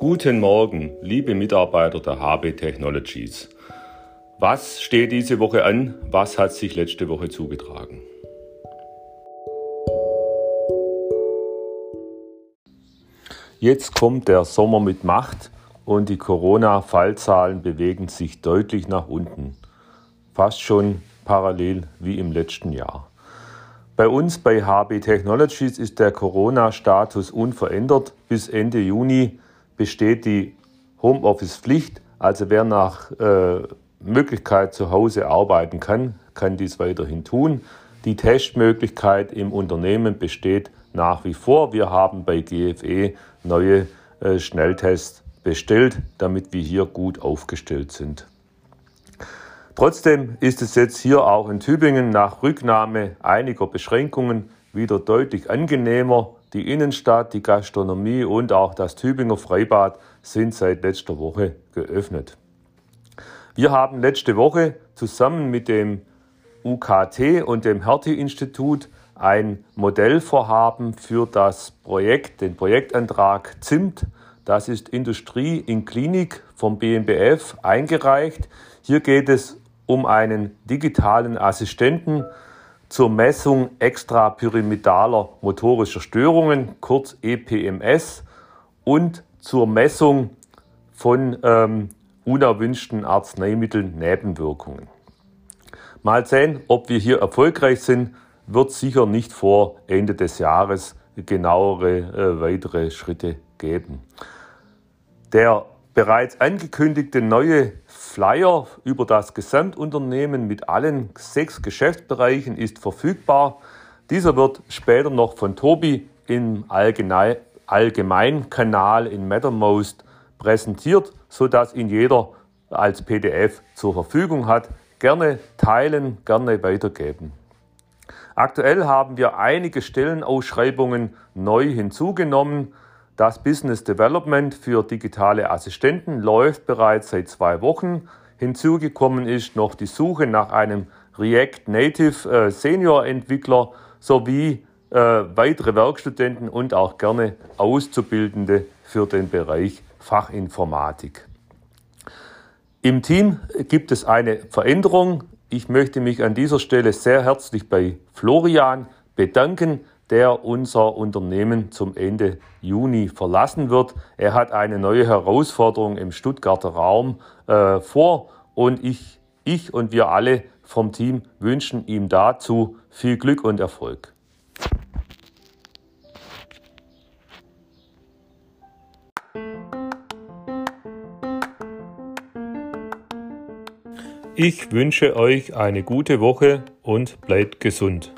Guten Morgen, liebe Mitarbeiter der HB Technologies. Was steht diese Woche an? Was hat sich letzte Woche zugetragen? Jetzt kommt der Sommer mit Macht und die Corona-Fallzahlen bewegen sich deutlich nach unten. Fast schon parallel wie im letzten Jahr. Bei uns bei HB Technologies ist der Corona-Status unverändert. Bis Ende Juni besteht die Homeoffice-Pflicht. Also wer nach äh, Möglichkeit zu Hause arbeiten kann, kann dies weiterhin tun. Die Testmöglichkeit im Unternehmen besteht nach wie vor. Wir haben bei GFE neue äh, Schnelltests bestellt, damit wir hier gut aufgestellt sind. Trotzdem ist es jetzt hier auch in Tübingen nach Rücknahme einiger Beschränkungen wieder deutlich angenehmer. Die Innenstadt, die Gastronomie und auch das Tübinger Freibad sind seit letzter Woche geöffnet. Wir haben letzte Woche zusammen mit dem UKT und dem Hertie-Institut ein Modellvorhaben für das Projekt, den Projektantrag ZIMT, das ist Industrie in Klinik vom BMBF, eingereicht. Hier geht es um einen digitalen Assistenten zur Messung extrapyramidaler motorischer Störungen, kurz EPMS, und zur Messung von ähm, unerwünschten Arzneimittelnebenwirkungen. Mal sehen, ob wir hier erfolgreich sind, wird sicher nicht vor Ende des Jahres genauere äh, weitere Schritte geben. Der bereits angekündigte neue Flyer über das Gesamtunternehmen mit allen sechs Geschäftsbereichen ist verfügbar. Dieser wird später noch von Tobi im Allgemeinkanal in Mattermost präsentiert, sodass ihn jeder als PDF zur Verfügung hat. Gerne teilen, gerne weitergeben. Aktuell haben wir einige Stellenausschreibungen neu hinzugenommen. Das Business Development für digitale Assistenten läuft bereits seit zwei Wochen. Hinzugekommen ist noch die Suche nach einem React Native äh, Senior Entwickler sowie äh, weitere Werkstudenten und auch gerne Auszubildende für den Bereich Fachinformatik. Im Team gibt es eine Veränderung. Ich möchte mich an dieser Stelle sehr herzlich bei Florian bedanken, der unser Unternehmen zum Ende Juni verlassen wird. Er hat eine neue Herausforderung im Stuttgarter Raum äh, vor und ich, ich und wir alle vom Team wünschen ihm dazu viel Glück und Erfolg. Ich wünsche euch eine gute Woche und bleibt gesund.